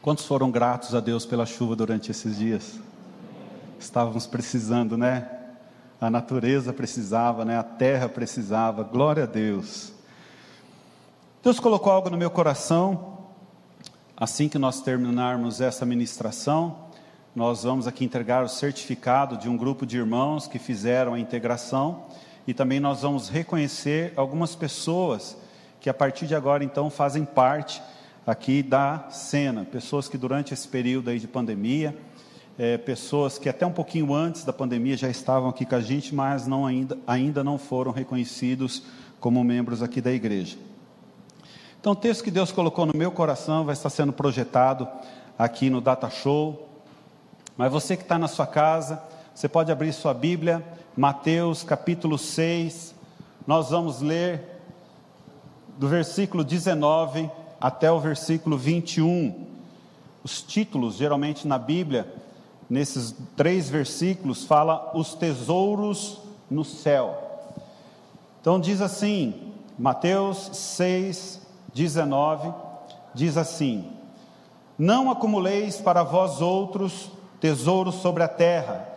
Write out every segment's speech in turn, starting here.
Quantos foram gratos a Deus pela chuva durante esses dias? Estávamos precisando, né? A natureza precisava, né? A terra precisava. Glória a Deus. Deus colocou algo no meu coração. Assim que nós terminarmos essa ministração, nós vamos aqui entregar o certificado de um grupo de irmãos que fizeram a integração e também nós vamos reconhecer algumas pessoas que a partir de agora então fazem parte aqui da cena, pessoas que durante esse período aí de pandemia, é, pessoas que até um pouquinho antes da pandemia já estavam aqui com a gente, mas não ainda, ainda não foram reconhecidos como membros aqui da igreja. Então, o texto que Deus colocou no meu coração vai estar sendo projetado aqui no Data Show. Mas você que está na sua casa, você pode abrir sua Bíblia, Mateus capítulo 6. Nós vamos ler do versículo 19 até o versículo 21. Os títulos, geralmente na Bíblia, nesses três versículos, fala os tesouros no céu. Então diz assim, Mateus 6, 19, diz assim: Não acumuleis para vós outros tesouros sobre a terra,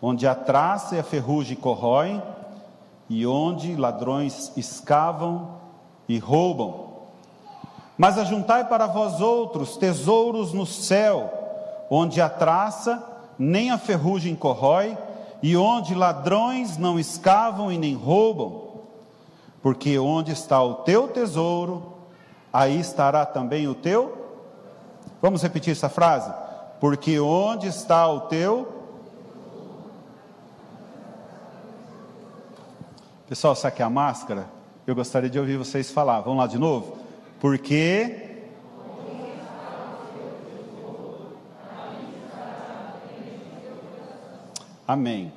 onde a traça e a ferrugem corroem, e onde ladrões escavam e roubam. Mas ajuntai para vós outros tesouros no céu, onde a traça nem a ferrugem corrói, e onde ladrões não escavam e nem roubam. Porque onde está o teu tesouro, aí estará também o teu. Vamos repetir essa frase? Porque onde está o teu. Pessoal, saque a máscara? Eu gostaria de ouvir vocês falar. Vamos lá de novo? Porque. Amém.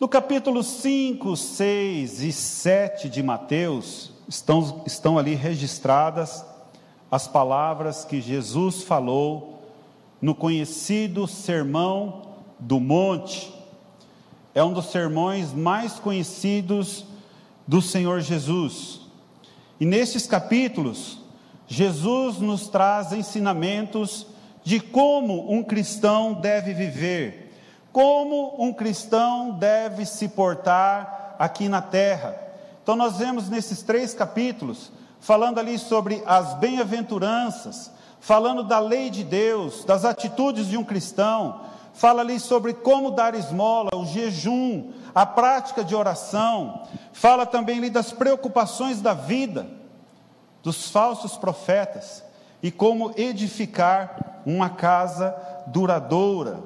No capítulo 5, 6 e 7 de Mateus, estão, estão ali registradas as palavras que Jesus falou no conhecido Sermão do Monte. É um dos sermões mais conhecidos do Senhor Jesus. E nesses capítulos, Jesus nos traz ensinamentos de como um cristão deve viver, como um cristão deve se portar aqui na terra. Então, nós vemos nesses três capítulos, falando ali sobre as bem-aventuranças, falando da lei de Deus, das atitudes de um cristão, fala ali sobre como dar esmola, o jejum, a prática de oração, fala também ali das preocupações da vida, dos falsos profetas e como edificar uma casa duradoura.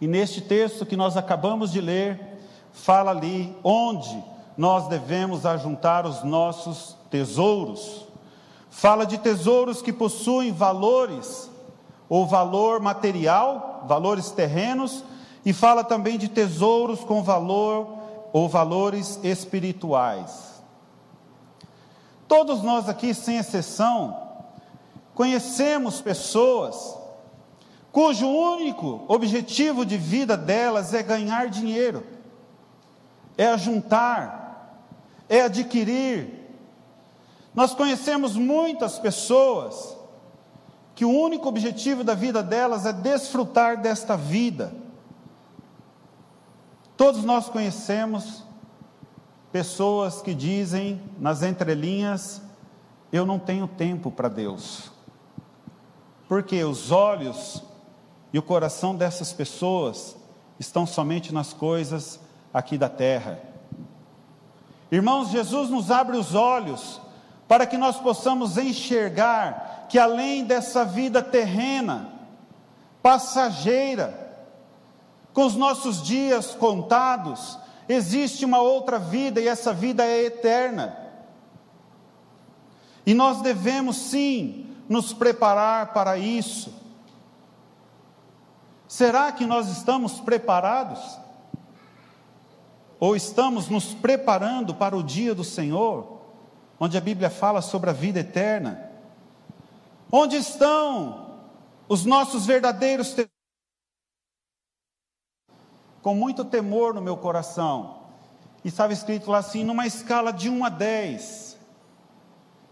E neste texto que nós acabamos de ler, fala ali onde nós devemos ajuntar os nossos tesouros. Fala de tesouros que possuem valores, ou valor material, valores terrenos, e fala também de tesouros com valor ou valores espirituais. Todos nós aqui, sem exceção, conhecemos pessoas cujo único objetivo de vida delas é ganhar dinheiro, é ajuntar, é adquirir. Nós conhecemos muitas pessoas que o único objetivo da vida delas é desfrutar desta vida. Todos nós conhecemos pessoas que dizem nas entrelinhas: Eu não tenho tempo para Deus. Porque os olhos e o coração dessas pessoas estão somente nas coisas aqui da terra. Irmãos, Jesus nos abre os olhos para que nós possamos enxergar que além dessa vida terrena, passageira, com os nossos dias contados, existe uma outra vida e essa vida é eterna. E nós devemos sim nos preparar para isso. Será que nós estamos preparados? Ou estamos nos preparando para o dia do Senhor, onde a Bíblia fala sobre a vida eterna? Onde estão os nossos verdadeiros? Com muito temor no meu coração, e estava escrito lá assim, numa escala de 1 a 10.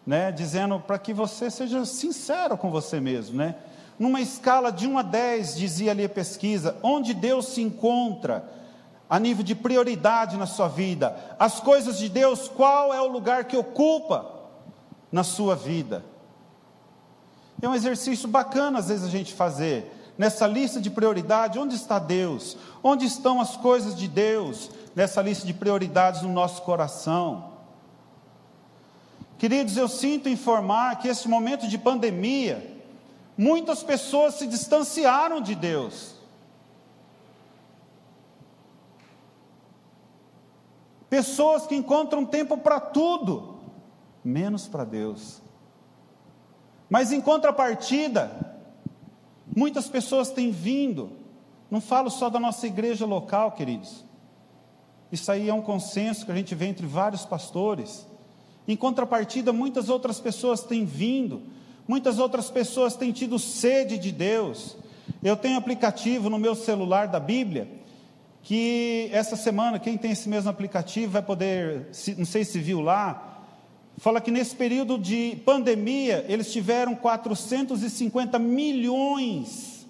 né, dizendo para que você seja sincero com você mesmo, né? Numa escala de 1 a 10, dizia ali a pesquisa, onde Deus se encontra a nível de prioridade na sua vida, as coisas de Deus, qual é o lugar que ocupa na sua vida? É um exercício bacana às vezes a gente fazer. Nessa lista de prioridade, onde está Deus? Onde estão as coisas de Deus nessa lista de prioridades no nosso coração? Queridos, eu sinto informar que esse momento de pandemia, muitas pessoas se distanciaram de Deus. Pessoas que encontram tempo para tudo, menos para Deus. Mas em contrapartida, muitas pessoas têm vindo, não falo só da nossa igreja local, queridos. Isso aí é um consenso que a gente vê entre vários pastores. Em contrapartida, muitas outras pessoas têm vindo, muitas outras pessoas têm tido sede de Deus. Eu tenho aplicativo no meu celular da Bíblia, que essa semana, quem tem esse mesmo aplicativo vai poder, não sei se viu lá, fala que nesse período de pandemia, eles tiveram 450 milhões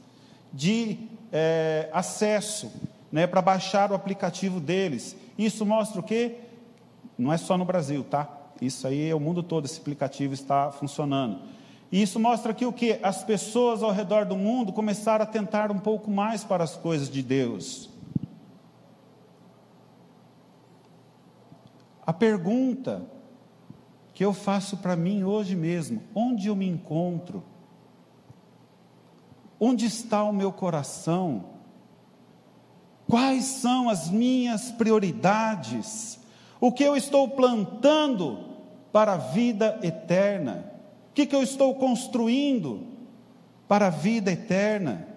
de é, acesso né, para baixar o aplicativo deles. Isso mostra o quê? Não é só no Brasil, tá? Isso aí é o mundo todo, esse aplicativo está funcionando. E isso mostra que o que? As pessoas ao redor do mundo começaram a tentar um pouco mais para as coisas de Deus. A pergunta que eu faço para mim hoje mesmo: onde eu me encontro? Onde está o meu coração? Quais são as minhas prioridades? O que eu estou plantando para a vida eterna? O que, que eu estou construindo para a vida eterna?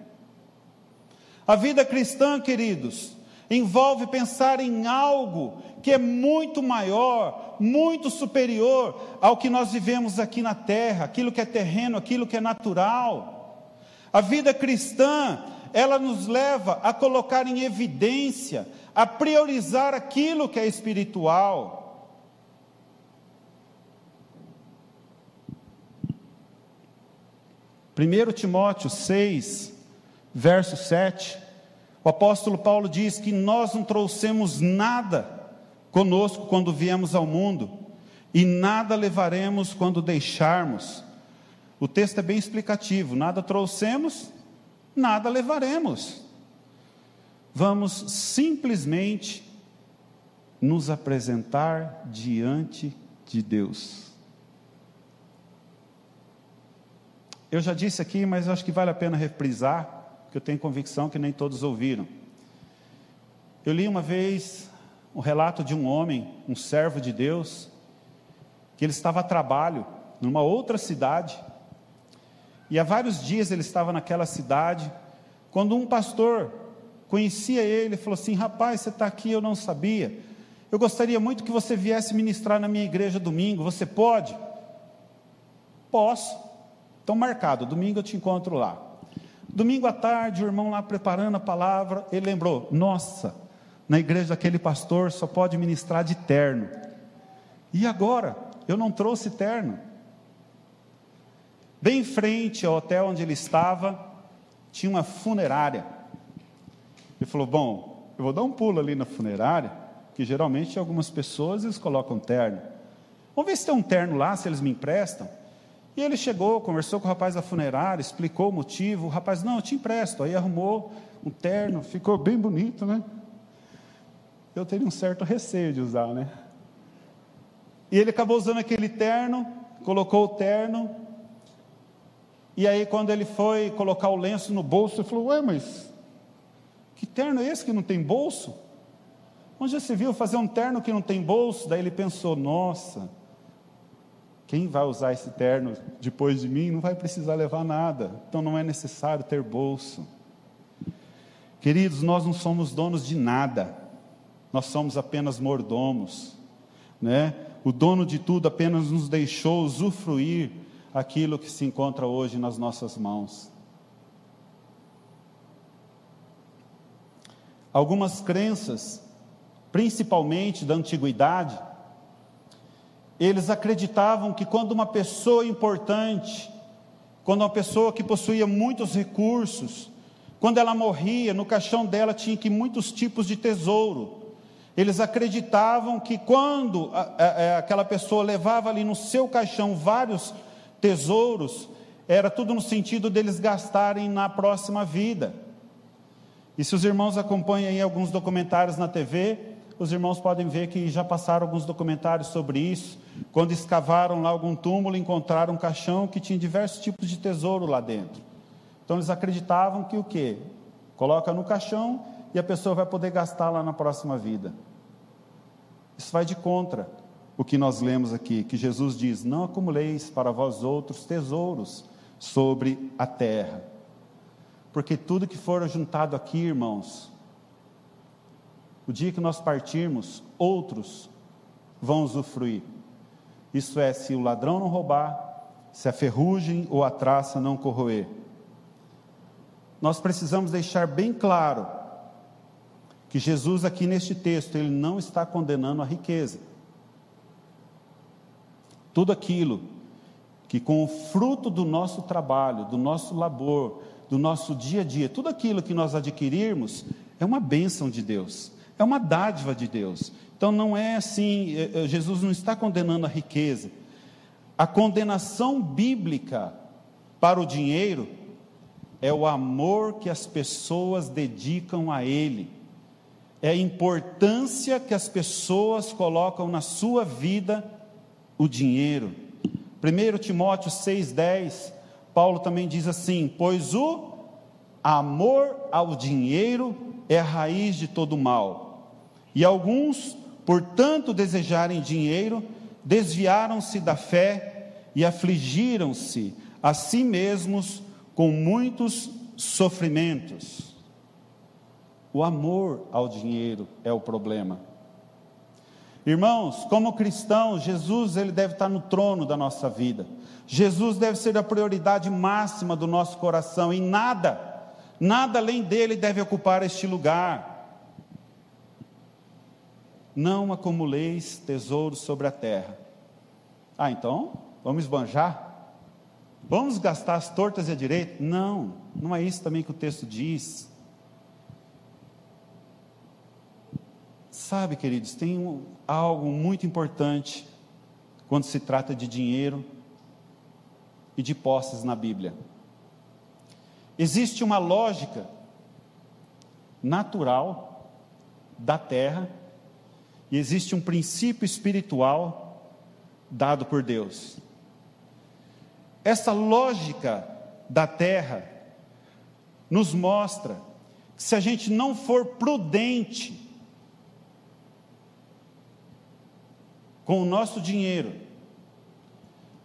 A vida cristã, queridos, envolve pensar em algo que é muito maior, muito superior ao que nós vivemos aqui na terra, aquilo que é terreno, aquilo que é natural. A vida cristã, ela nos leva a colocar em evidência, a priorizar aquilo que é espiritual. Primeiro Timóteo 6, verso 7, o apóstolo Paulo diz que nós não trouxemos nada conosco quando viemos ao mundo, e nada levaremos quando deixarmos. O texto é bem explicativo: nada trouxemos, nada levaremos. Vamos simplesmente nos apresentar diante de Deus. Eu já disse aqui, mas acho que vale a pena reprisar, porque eu tenho convicção que nem todos ouviram. Eu li uma vez um relato de um homem, um servo de Deus, que ele estava a trabalho numa outra cidade, e há vários dias ele estava naquela cidade, quando um pastor conhecia ele falou assim: Rapaz, você está aqui, eu não sabia. Eu gostaria muito que você viesse ministrar na minha igreja domingo, você pode? Posso. Então, marcado, domingo eu te encontro lá. Domingo à tarde, o irmão lá preparando a palavra, ele lembrou: Nossa, na igreja daquele pastor só pode ministrar de terno. E agora? Eu não trouxe terno. Bem em frente ao hotel onde ele estava, tinha uma funerária. Ele falou: Bom, eu vou dar um pulo ali na funerária, que geralmente algumas pessoas eles colocam terno. Vamos ver se tem um terno lá, se eles me emprestam. E ele chegou, conversou com o rapaz da funerária, explicou o motivo. O rapaz, não, eu te empresto. Aí arrumou um terno, ficou bem bonito, né? eu teria um certo receio de usar, né? E ele acabou usando aquele terno, colocou o terno, e aí quando ele foi colocar o lenço no bolso, ele falou: Ué, mas que terno é esse que não tem bolso? Onde já se viu fazer um terno que não tem bolso? Daí ele pensou: Nossa, quem vai usar esse terno depois de mim não vai precisar levar nada, então não é necessário ter bolso. Queridos, nós não somos donos de nada nós somos apenas mordomos, né? O dono de tudo apenas nos deixou usufruir aquilo que se encontra hoje nas nossas mãos. Algumas crenças, principalmente da antiguidade, Eles acreditavam que quando uma pessoa importante, quando uma pessoa que possuía muitos recursos, quando ela morria, no caixão dela tinha que muitos tipos de tesouro. Eles acreditavam que quando a, a, aquela pessoa levava ali no seu caixão vários tesouros, era tudo no sentido deles gastarem na próxima vida. E se os irmãos acompanham aí alguns documentários na TV, os irmãos podem ver que já passaram alguns documentários sobre isso. Quando escavaram lá algum túmulo, encontraram um caixão que tinha diversos tipos de tesouro lá dentro. Então eles acreditavam que o quê? Coloca no caixão e a pessoa vai poder gastar lá na próxima vida. Isso vai de contra o que nós lemos aqui, que Jesus diz: Não acumuleis para vós outros tesouros sobre a terra, porque tudo que for juntado aqui, irmãos, o dia que nós partirmos, outros vão usufruir. Isso é, se o ladrão não roubar, se a ferrugem ou a traça não corroer. Nós precisamos deixar bem claro que Jesus aqui neste texto, ele não está condenando a riqueza. Tudo aquilo que com o fruto do nosso trabalho, do nosso labor, do nosso dia a dia, tudo aquilo que nós adquirirmos, é uma bênção de Deus, é uma dádiva de Deus. Então não é assim, é, é, Jesus não está condenando a riqueza. A condenação bíblica para o dinheiro é o amor que as pessoas dedicam a ele é a importância que as pessoas colocam na sua vida o dinheiro. 1 Timóteo 6,10, Paulo também diz assim: Pois o amor ao dinheiro é a raiz de todo mal. E alguns, por tanto desejarem dinheiro, desviaram-se da fé e afligiram-se a si mesmos com muitos sofrimentos. O amor ao dinheiro é o problema. Irmãos, como cristãos, Jesus ele deve estar no trono da nossa vida. Jesus deve ser a prioridade máxima do nosso coração e nada, nada além dele deve ocupar este lugar. Não acumuleis tesouros sobre a terra. Ah, então, vamos esbanjar? Vamos gastar as tortas e a direita? Não, não é isso também que o texto diz. Sabe, queridos, tem um, algo muito importante quando se trata de dinheiro e de posses na Bíblia. Existe uma lógica natural da terra e existe um princípio espiritual dado por Deus. Essa lógica da terra nos mostra que se a gente não for prudente com o nosso dinheiro,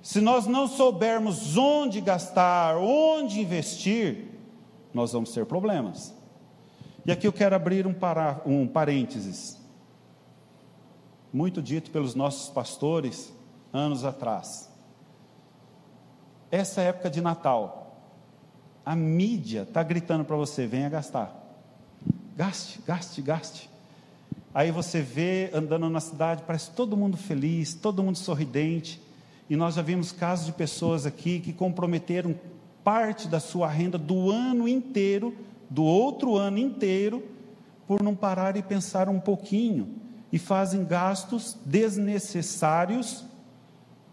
se nós não soubermos onde gastar, onde investir, nós vamos ter problemas. E aqui eu quero abrir um, para, um parênteses, muito dito pelos nossos pastores anos atrás. Essa época de Natal, a mídia está gritando para você: venha gastar. Gaste, gaste, gaste. Aí você vê andando na cidade, parece todo mundo feliz, todo mundo sorridente. E nós já vimos casos de pessoas aqui que comprometeram parte da sua renda do ano inteiro, do outro ano inteiro, por não parar e pensar um pouquinho. E fazem gastos desnecessários,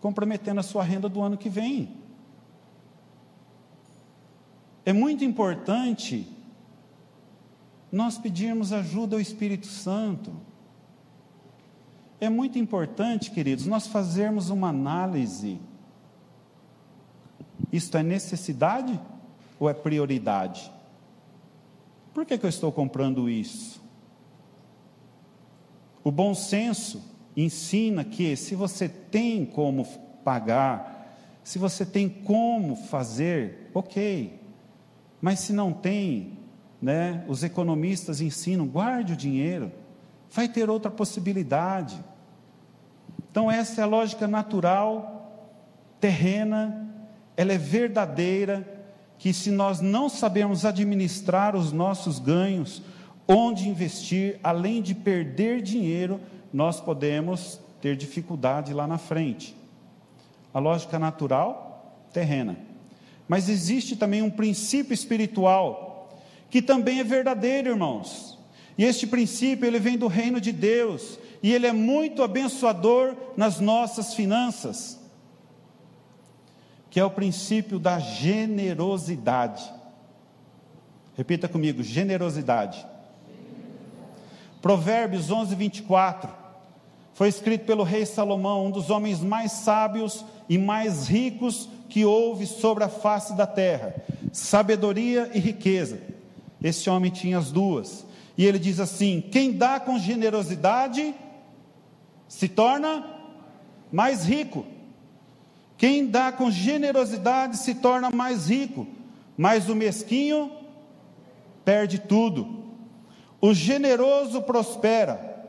comprometendo a sua renda do ano que vem. É muito importante nós pedirmos ajuda ao Espírito Santo. É muito importante, queridos, nós fazermos uma análise. Isto é necessidade ou é prioridade? Por que, que eu estou comprando isso? O bom senso ensina que se você tem como pagar, se você tem como fazer, ok. Mas se não tem, né, os economistas ensinam, guarde o dinheiro, vai ter outra possibilidade. Então, essa é a lógica natural, terrena, ela é verdadeira, que se nós não sabemos administrar os nossos ganhos, onde investir, além de perder dinheiro, nós podemos ter dificuldade lá na frente. A lógica natural, terrena. Mas existe também um princípio espiritual que também é verdadeiro, irmãos. E este princípio, ele vem do reino de Deus, e ele é muito abençoador nas nossas finanças. Que é o princípio da generosidade. Repita comigo: generosidade. Provérbios 11, 24. Foi escrito pelo rei Salomão, um dos homens mais sábios e mais ricos que houve sobre a face da terra. Sabedoria e riqueza. Esse homem tinha as duas. E ele diz assim: quem dá com generosidade se torna mais rico. Quem dá com generosidade se torna mais rico, mas o mesquinho perde tudo. O generoso prospera.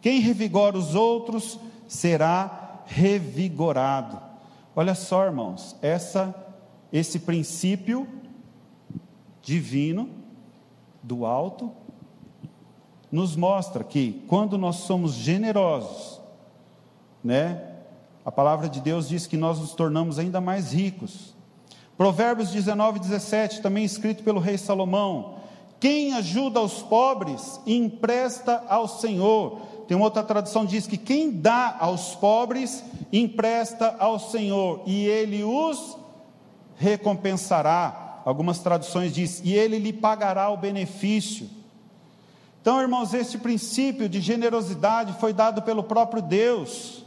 Quem revigora os outros será revigorado. Olha só, irmãos, essa esse princípio divino do alto nos mostra que quando nós somos generosos, né? A palavra de Deus diz que nós nos tornamos ainda mais ricos. Provérbios 19, 17, também escrito pelo rei Salomão: Quem ajuda os pobres empresta ao Senhor. Tem outra tradução diz que quem dá aos pobres empresta ao Senhor e ele os recompensará. Algumas traduções diz e ele lhe pagará o benefício. Então, irmãos, esse princípio de generosidade foi dado pelo próprio Deus.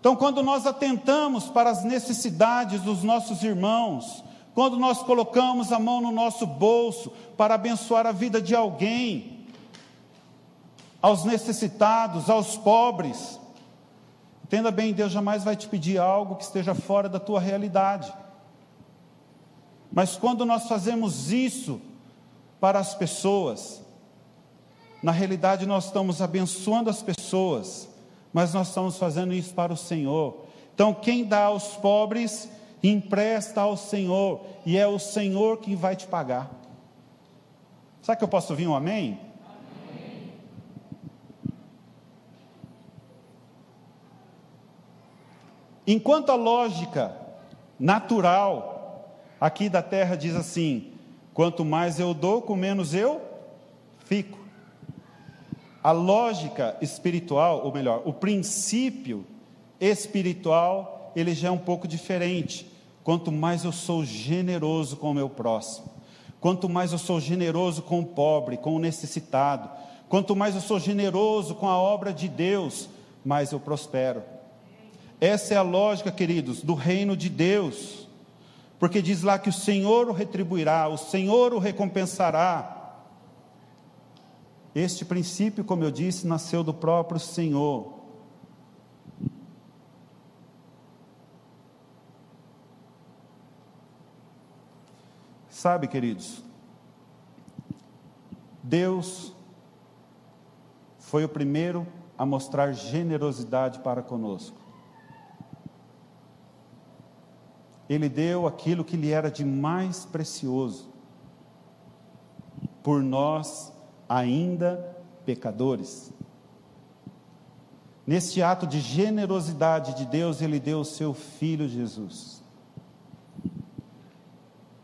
Então, quando nós atentamos para as necessidades dos nossos irmãos, quando nós colocamos a mão no nosso bolso para abençoar a vida de alguém, aos necessitados, aos pobres, entenda bem, Deus jamais vai te pedir algo que esteja fora da tua realidade. Mas quando nós fazemos isso para as pessoas, na realidade, nós estamos abençoando as pessoas, mas nós estamos fazendo isso para o Senhor. Então, quem dá aos pobres, empresta ao Senhor, e é o Senhor quem vai te pagar. Será que eu posso ouvir um amém? amém. Enquanto a lógica natural aqui da terra diz assim: quanto mais eu dou, com menos eu fico. A lógica espiritual, ou melhor, o princípio espiritual, ele já é um pouco diferente. Quanto mais eu sou generoso com o meu próximo, quanto mais eu sou generoso com o pobre, com o necessitado, quanto mais eu sou generoso com a obra de Deus, mais eu prospero. Essa é a lógica, queridos, do reino de Deus. Porque diz lá que o Senhor o retribuirá, o Senhor o recompensará. Este princípio, como eu disse, nasceu do próprio Senhor. Sabe, queridos, Deus foi o primeiro a mostrar generosidade para conosco. Ele deu aquilo que lhe era de mais precioso por nós ainda pecadores. Neste ato de generosidade de Deus, Ele deu o seu Filho Jesus.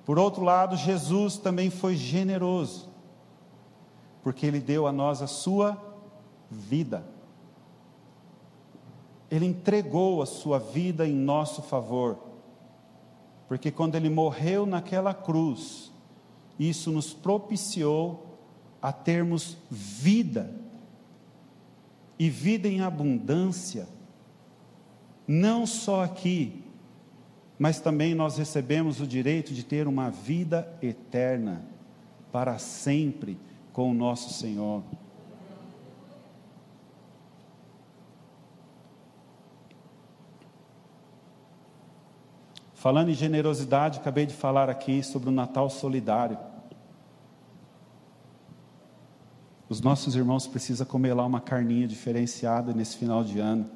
Por outro lado, Jesus também foi generoso, porque Ele deu a nós a sua vida. Ele entregou a sua vida em nosso favor, porque quando Ele morreu naquela cruz, isso nos propiciou a termos vida, e vida em abundância, não só aqui, mas também nós recebemos o direito de ter uma vida eterna, para sempre, com o nosso Senhor. Falando em generosidade, acabei de falar aqui sobre o Natal solidário. Os nossos irmãos precisam comer lá uma carninha diferenciada nesse final de ano.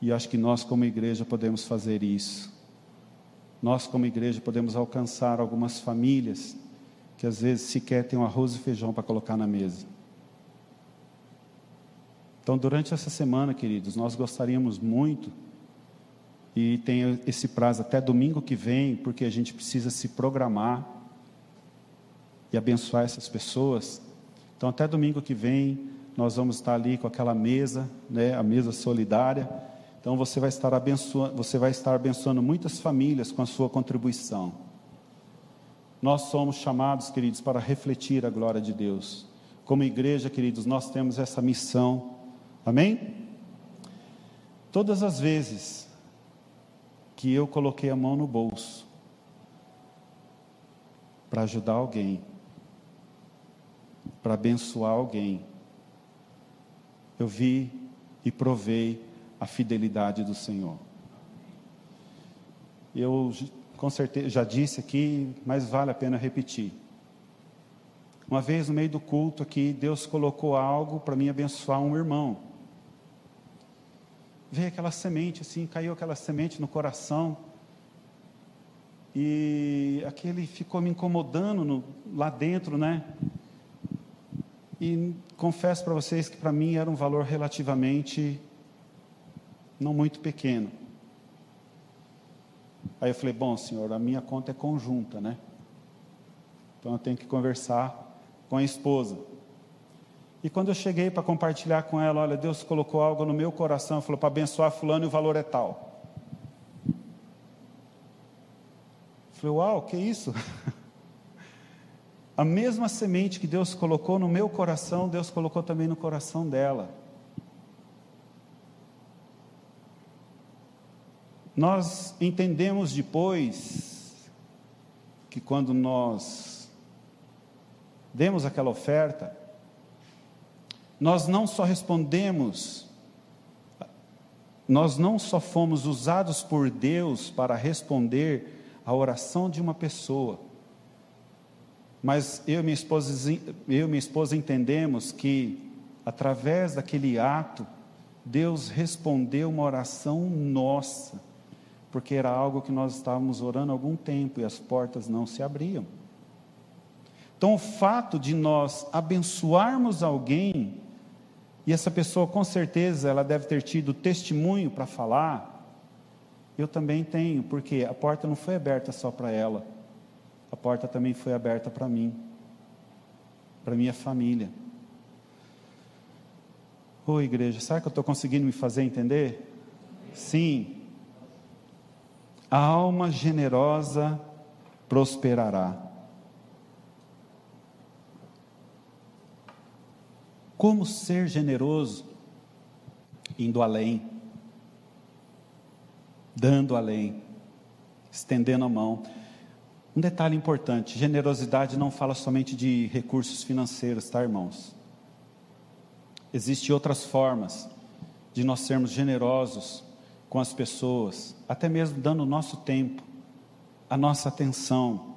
E acho que nós, como igreja, podemos fazer isso. Nós, como igreja, podemos alcançar algumas famílias que às vezes sequer têm um arroz e feijão para colocar na mesa. Então, durante essa semana, queridos, nós gostaríamos muito, e tem esse prazo até domingo que vem, porque a gente precisa se programar e abençoar essas pessoas. Então, até domingo que vem, nós vamos estar ali com aquela mesa, né, a mesa solidária. Então, você vai estar abençoando, você vai estar abençoando muitas famílias com a sua contribuição. Nós somos chamados, queridos, para refletir a glória de Deus. Como igreja, queridos, nós temos essa missão Amém? Todas as vezes que eu coloquei a mão no bolso para ajudar alguém, para abençoar alguém, eu vi e provei a fidelidade do Senhor. Eu com certeza já disse aqui, mas vale a pena repetir. Uma vez no meio do culto aqui, Deus colocou algo para mim abençoar um irmão veio aquela semente assim, caiu aquela semente no coração. E aquele ficou me incomodando no, lá dentro, né? E confesso para vocês que para mim era um valor relativamente não muito pequeno. Aí eu falei: Bom, senhor, a minha conta é conjunta, né? Então eu tenho que conversar com a esposa. E quando eu cheguei para compartilhar com ela, olha, Deus colocou algo no meu coração, falou para abençoar fulano e o valor é tal. Eu falei, uau, que isso? A mesma semente que Deus colocou no meu coração, Deus colocou também no coração dela. Nós entendemos depois que quando nós demos aquela oferta, nós não só respondemos, nós não só fomos usados por Deus para responder a oração de uma pessoa, mas eu e minha esposa, eu e minha esposa entendemos que, através daquele ato, Deus respondeu uma oração nossa, porque era algo que nós estávamos orando há algum tempo e as portas não se abriam. Então, o fato de nós abençoarmos alguém e essa pessoa, com certeza, ela deve ter tido testemunho para falar. Eu também tenho, porque a porta não foi aberta só para ela, a porta também foi aberta para mim, para minha família. Ô igreja, será que eu estou conseguindo me fazer entender? Sim. A alma generosa prosperará. Como ser generoso? Indo além, dando além, estendendo a mão. Um detalhe importante: generosidade não fala somente de recursos financeiros, tá, irmãos? Existem outras formas de nós sermos generosos com as pessoas, até mesmo dando o nosso tempo, a nossa atenção.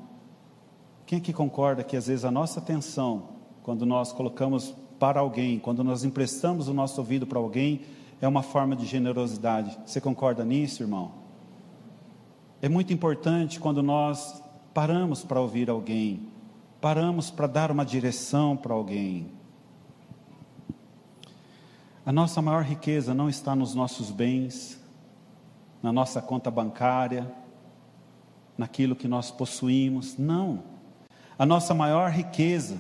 Quem aqui concorda que às vezes a nossa atenção, quando nós colocamos para alguém, quando nós emprestamos o nosso ouvido para alguém, é uma forma de generosidade. Você concorda nisso, irmão? É muito importante quando nós paramos para ouvir alguém, paramos para dar uma direção para alguém. A nossa maior riqueza não está nos nossos bens, na nossa conta bancária, naquilo que nós possuímos, não. A nossa maior riqueza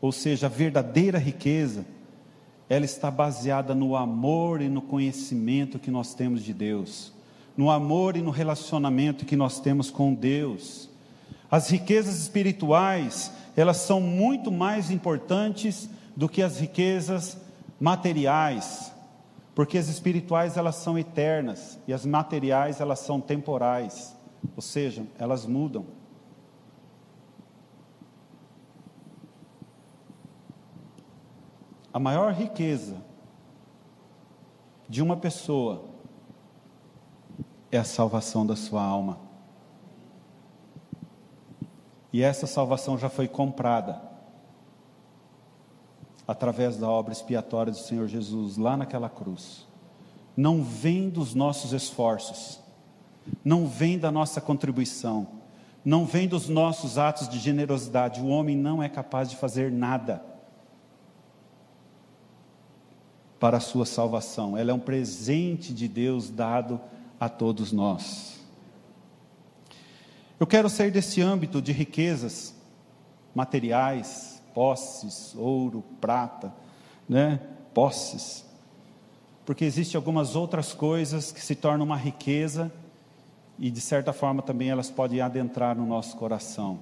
ou seja, a verdadeira riqueza, ela está baseada no amor e no conhecimento que nós temos de Deus, no amor e no relacionamento que nós temos com Deus. As riquezas espirituais, elas são muito mais importantes do que as riquezas materiais, porque as espirituais elas são eternas e as materiais elas são temporais, ou seja, elas mudam. a maior riqueza de uma pessoa é a salvação da sua alma. E essa salvação já foi comprada através da obra expiatória do Senhor Jesus lá naquela cruz. Não vem dos nossos esforços, não vem da nossa contribuição, não vem dos nossos atos de generosidade. O homem não é capaz de fazer nada para a sua salvação. Ela é um presente de Deus dado a todos nós. Eu quero sair desse âmbito de riquezas materiais, posses, ouro, prata, né? Posses. Porque existem algumas outras coisas que se tornam uma riqueza e de certa forma também elas podem adentrar no nosso coração.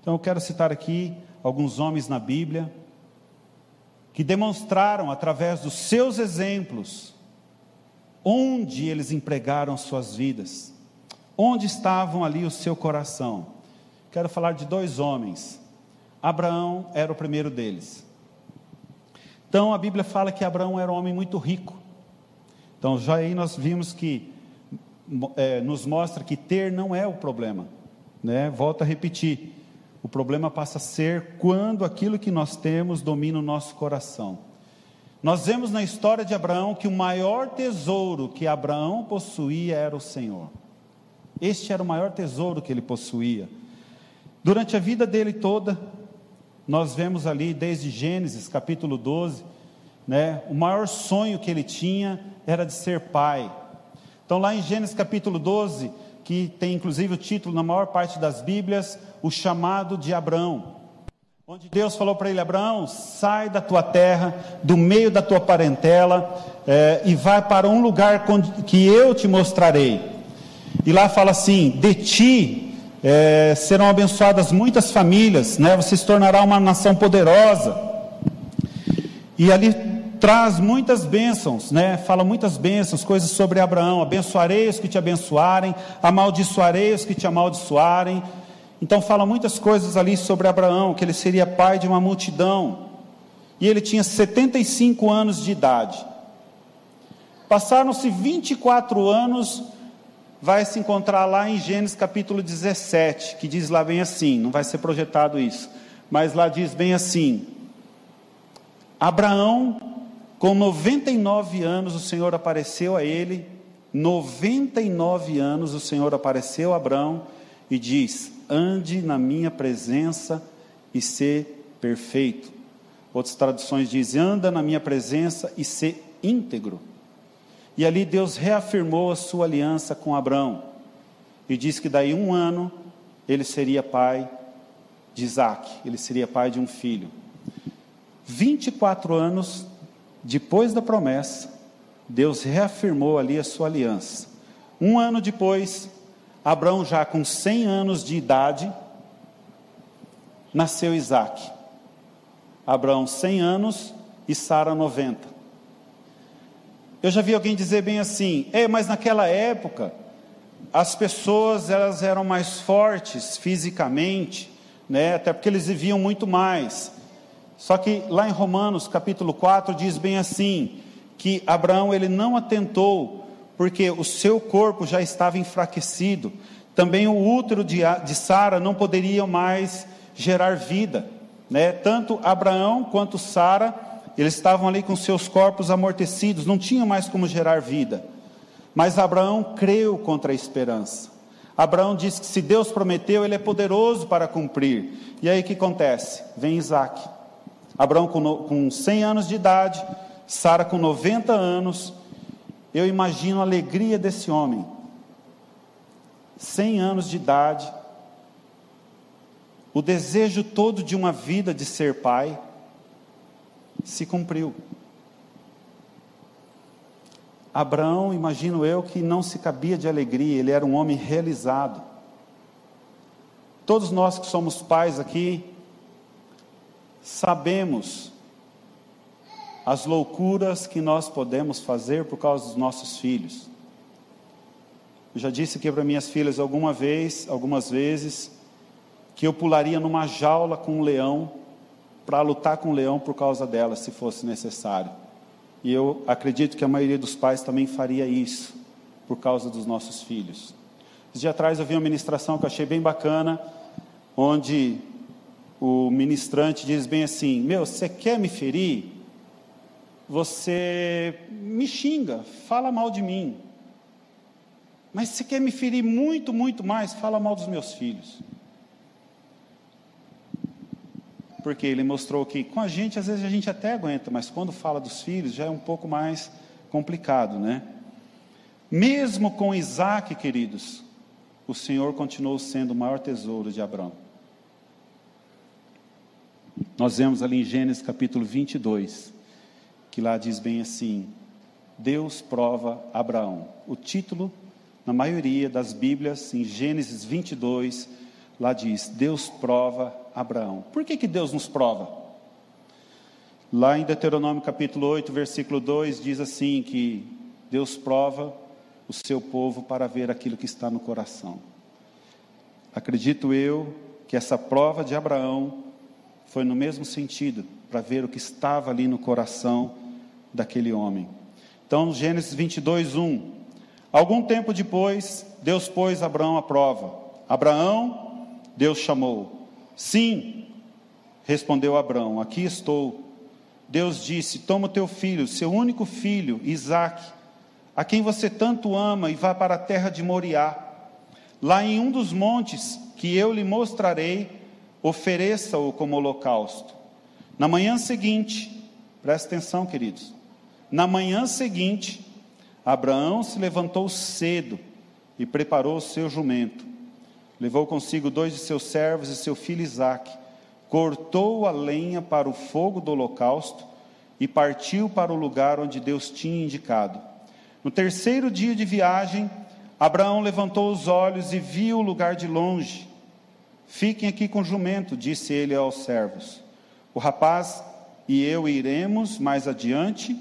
Então eu quero citar aqui alguns homens na Bíblia que demonstraram através dos seus exemplos onde eles empregaram suas vidas, onde estavam ali o seu coração. Quero falar de dois homens. Abraão era o primeiro deles. Então a Bíblia fala que Abraão era um homem muito rico. Então já aí nós vimos que é, nos mostra que ter não é o problema, né? Volto a repetir. O problema passa a ser quando aquilo que nós temos domina o nosso coração. Nós vemos na história de Abraão que o maior tesouro que Abraão possuía era o Senhor. Este era o maior tesouro que ele possuía. Durante a vida dele toda, nós vemos ali desde Gênesis capítulo 12, né, o maior sonho que ele tinha era de ser pai. Então, lá em Gênesis capítulo 12, que tem inclusive o título na maior parte das Bíblias, o chamado de Abraão. Onde Deus falou para ele: Abraão, sai da tua terra, do meio da tua parentela, é, e vai para um lugar que eu te mostrarei. E lá fala assim: de ti é, serão abençoadas muitas famílias, né? você se tornará uma nação poderosa. E ali traz muitas bênçãos, né? Fala muitas bênçãos, coisas sobre Abraão. Abençoarei os que te abençoarem, amaldiçoarei os que te amaldiçoarem. Então fala muitas coisas ali sobre Abraão, que ele seria pai de uma multidão. E ele tinha 75 anos de idade. Passaram-se 24 anos, vai se encontrar lá em Gênesis capítulo 17, que diz lá bem assim, não vai ser projetado isso, mas lá diz bem assim: Abraão com 99 anos, o Senhor apareceu a ele. 99 anos, o Senhor apareceu a Abraão e diz: Ande na minha presença e ser perfeito. Outras traduções dizem: Anda na minha presença e ser íntegro. E ali Deus reafirmou a sua aliança com Abraão e disse que daí um ano ele seria pai de Isaac, ele seria pai de um filho. 24 anos depois da promessa, Deus reafirmou ali a sua aliança. Um ano depois, Abraão, já com 100 anos de idade, nasceu Isaac. Abraão, 100 anos e Sara, 90. Eu já vi alguém dizer bem assim: é, mas naquela época, as pessoas elas eram mais fortes fisicamente, né, até porque eles viviam muito mais. Só que lá em Romanos, capítulo 4, diz bem assim, que Abraão ele não atentou, porque o seu corpo já estava enfraquecido. Também o útero de, de Sara não poderia mais gerar vida, né? Tanto Abraão quanto Sara, eles estavam ali com seus corpos amortecidos, não tinham mais como gerar vida. Mas Abraão creu contra a esperança. Abraão disse que se Deus prometeu, ele é poderoso para cumprir. E aí o que acontece? Vem Isaac. Abraão com, com 100 anos de idade, Sara com 90 anos. Eu imagino a alegria desse homem. 100 anos de idade, o desejo todo de uma vida de ser pai se cumpriu. Abraão, imagino eu, que não se cabia de alegria, ele era um homem realizado. Todos nós que somos pais aqui, sabemos as loucuras que nós podemos fazer por causa dos nossos filhos. Eu já disse aqui para minhas filhas alguma vez, algumas vezes, que eu pularia numa jaula com um leão para lutar com o leão por causa dela, se fosse necessário. E eu acredito que a maioria dos pais também faria isso por causa dos nossos filhos. Esse dia atrás eu vi uma ministração que eu achei bem bacana, onde o ministrante diz bem assim: Meu, você quer me ferir? Você me xinga, fala mal de mim. Mas se quer me ferir muito, muito mais, fala mal dos meus filhos. Porque ele mostrou que com a gente, às vezes a gente até aguenta, mas quando fala dos filhos já é um pouco mais complicado, né? Mesmo com Isaac, queridos, o Senhor continuou sendo o maior tesouro de Abraão. Nós vemos ali em Gênesis capítulo 22, que lá diz bem assim: Deus prova Abraão. O título, na maioria das Bíblias, em Gênesis 22, lá diz: Deus prova Abraão. Por que, que Deus nos prova? Lá em Deuteronômio capítulo 8, versículo 2, diz assim: que Deus prova o seu povo para ver aquilo que está no coração. Acredito eu que essa prova de Abraão foi no mesmo sentido, para ver o que estava ali no coração daquele homem. Então, Gênesis 22, 1. Algum tempo depois, Deus pôs Abraão à prova. Abraão, Deus chamou. Sim, respondeu Abraão, aqui estou. Deus disse: Toma o teu filho, seu único filho, Isaque, a quem você tanto ama, e vá para a terra de Moriá. Lá em um dos montes que eu lhe mostrarei, ofereça-o como holocausto. Na manhã seguinte, presta atenção, queridos. Na manhã seguinte, Abraão se levantou cedo e preparou o seu jumento. Levou consigo dois de seus servos e seu filho Isaque. Cortou a lenha para o fogo do holocausto e partiu para o lugar onde Deus tinha indicado. No terceiro dia de viagem, Abraão levantou os olhos e viu o lugar de longe. Fiquem aqui com o jumento, disse ele aos servos. O rapaz e eu iremos mais adiante,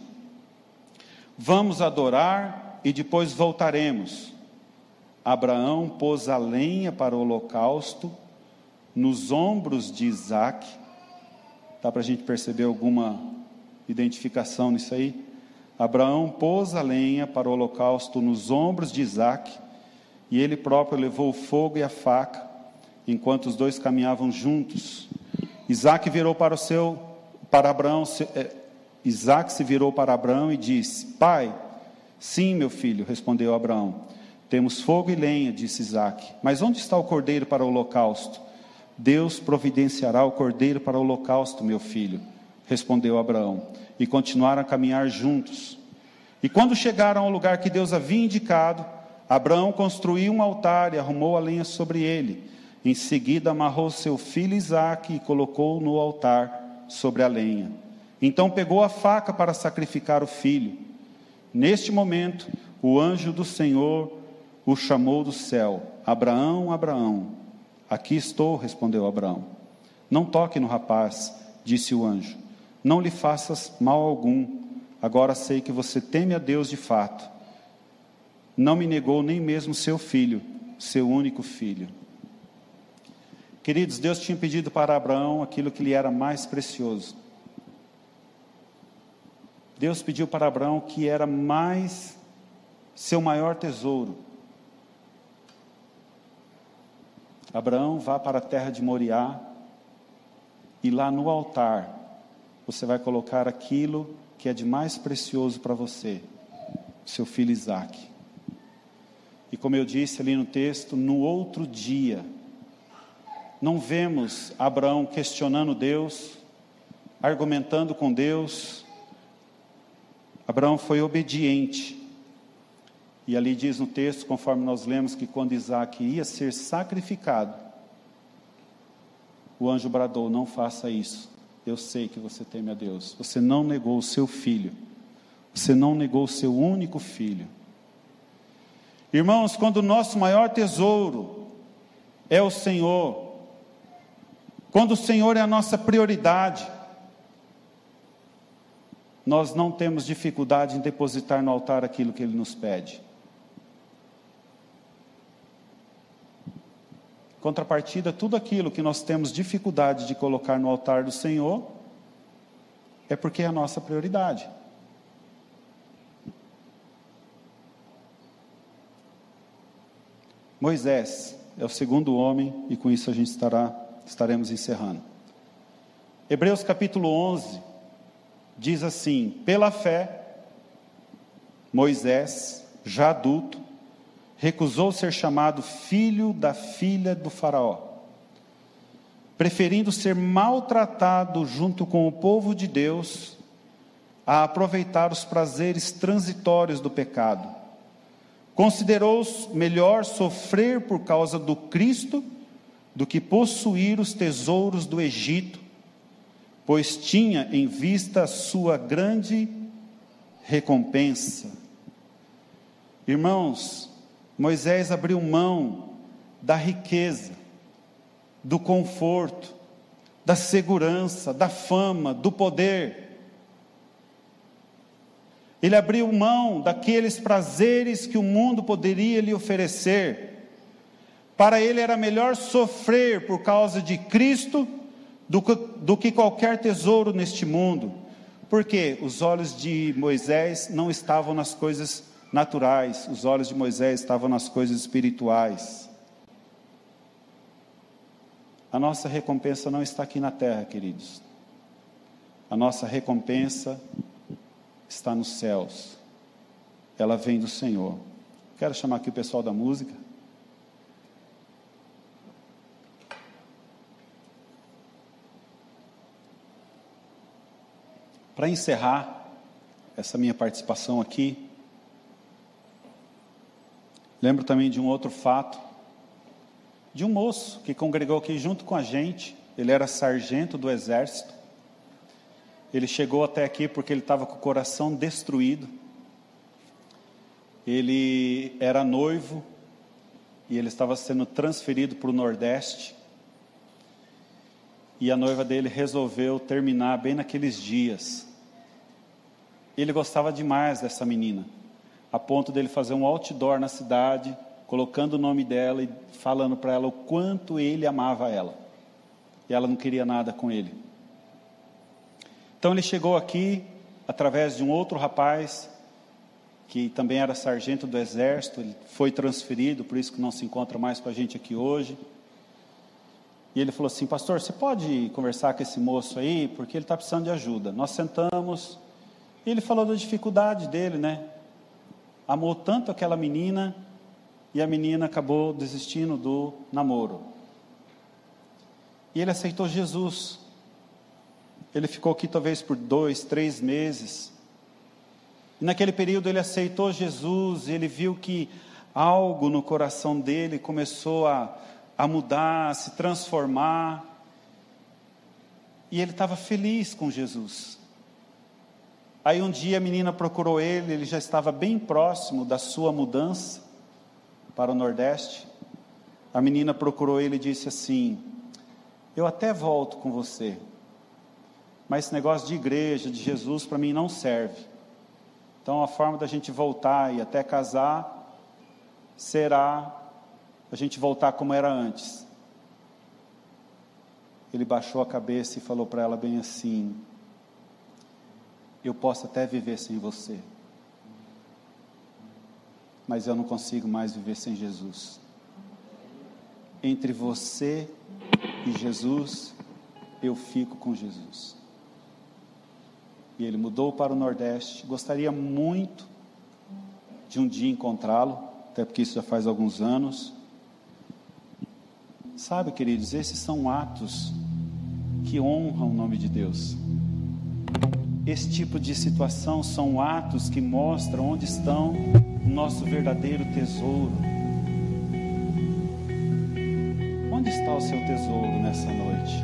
vamos adorar e depois voltaremos. Abraão pôs a lenha para o holocausto nos ombros de Isaac. Dá para a gente perceber alguma identificação nisso aí? Abraão pôs a lenha para o holocausto nos ombros de Isaac, e ele próprio levou o fogo e a faca enquanto os dois caminhavam juntos. Isaac virou para o seu, para Abraão, é, Isaac se virou para Abraão e disse: Pai, sim, meu filho, respondeu Abraão. Temos fogo e lenha, disse Isaac. Mas onde está o cordeiro para o holocausto? Deus providenciará o cordeiro para o holocausto, meu filho, respondeu Abraão. E continuaram a caminhar juntos. E quando chegaram ao lugar que Deus havia indicado, Abraão construiu um altar e arrumou a lenha sobre ele. Em seguida, amarrou seu filho Isaque e colocou no altar sobre a lenha. Então pegou a faca para sacrificar o filho. Neste momento, o anjo do Senhor o chamou do céu: Abraão, Abraão. Aqui estou, respondeu Abraão. Não toque no rapaz, disse o anjo. Não lhe faças mal algum. Agora sei que você teme a Deus de fato. Não me negou nem mesmo seu filho, seu único filho. Queridos, Deus tinha pedido para Abraão aquilo que lhe era mais precioso. Deus pediu para Abraão que era mais seu maior tesouro. Abraão vá para a terra de Moriá e lá no altar você vai colocar aquilo que é de mais precioso para você, seu filho Isaque. E como eu disse ali no texto, no outro dia, não vemos Abraão questionando Deus, argumentando com Deus. Abraão foi obediente. E ali diz no texto, conforme nós lemos, que quando Isaac ia ser sacrificado, o anjo bradou: Não faça isso. Eu sei que você teme a Deus. Você não negou o seu filho. Você não negou o seu único filho. Irmãos, quando o nosso maior tesouro é o Senhor, quando o Senhor é a nossa prioridade, nós não temos dificuldade em depositar no altar aquilo que Ele nos pede. Contrapartida, tudo aquilo que nós temos dificuldade de colocar no altar do Senhor, é porque é a nossa prioridade. Moisés é o segundo homem, e com isso a gente estará estaremos encerrando. Hebreus capítulo 11 diz assim: pela fé, Moisés, já adulto, recusou ser chamado filho da filha do Faraó. preferindo ser maltratado junto com o povo de Deus, a aproveitar os prazeres transitórios do pecado. Considerou melhor sofrer por causa do Cristo do que possuir os tesouros do Egito, pois tinha em vista a sua grande recompensa. Irmãos, Moisés abriu mão da riqueza, do conforto, da segurança, da fama, do poder. Ele abriu mão daqueles prazeres que o mundo poderia lhe oferecer. Para ele era melhor sofrer por causa de Cristo do que, do que qualquer tesouro neste mundo. Porque os olhos de Moisés não estavam nas coisas naturais, os olhos de Moisés estavam nas coisas espirituais. A nossa recompensa não está aqui na terra, queridos. A nossa recompensa está nos céus. Ela vem do Senhor. Quero chamar aqui o pessoal da música. Para encerrar essa minha participação aqui, lembro também de um outro fato de um moço que congregou aqui junto com a gente. Ele era sargento do exército. Ele chegou até aqui porque ele estava com o coração destruído. Ele era noivo e ele estava sendo transferido para o Nordeste. E a noiva dele resolveu terminar bem naqueles dias. Ele gostava demais dessa menina, a ponto dele fazer um outdoor na cidade colocando o nome dela e falando para ela o quanto ele amava ela. E ela não queria nada com ele. Então ele chegou aqui através de um outro rapaz que também era sargento do exército, ele foi transferido, por isso que não se encontra mais com a gente aqui hoje. E ele falou assim: Pastor, você pode conversar com esse moço aí, porque ele está precisando de ajuda. Nós sentamos e ele falou da dificuldade dele, né? Amou tanto aquela menina e a menina acabou desistindo do namoro. E ele aceitou Jesus. Ele ficou aqui talvez por dois, três meses. E naquele período ele aceitou Jesus, e ele viu que algo no coração dele começou a, a mudar, a se transformar. E ele estava feliz com Jesus. Aí um dia a menina procurou ele, ele já estava bem próximo da sua mudança para o Nordeste, a menina procurou ele e disse assim: Eu até volto com você, mas esse negócio de igreja, de Jesus, para mim não serve. Então a forma da gente voltar e até casar será a gente voltar como era antes. Ele baixou a cabeça e falou para ela bem assim: Eu posso até viver sem você mas eu não consigo mais viver sem Jesus. Entre você e Jesus, eu fico com Jesus. E ele mudou para o Nordeste. Gostaria muito de um dia encontrá-lo, até porque isso já faz alguns anos. Sabe, queridos, esses são atos que honram o nome de Deus. Esse tipo de situação são atos que mostram onde estão nosso verdadeiro tesouro. Onde está o seu tesouro nessa noite?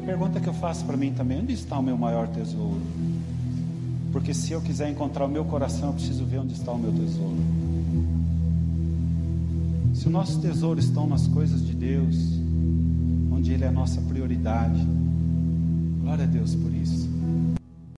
A pergunta que eu faço para mim também: onde está o meu maior tesouro? Porque se eu quiser encontrar o meu coração, eu preciso ver onde está o meu tesouro. Se o nosso tesouro estão nas coisas de Deus, onde Ele é a nossa prioridade, glória a Deus por isso.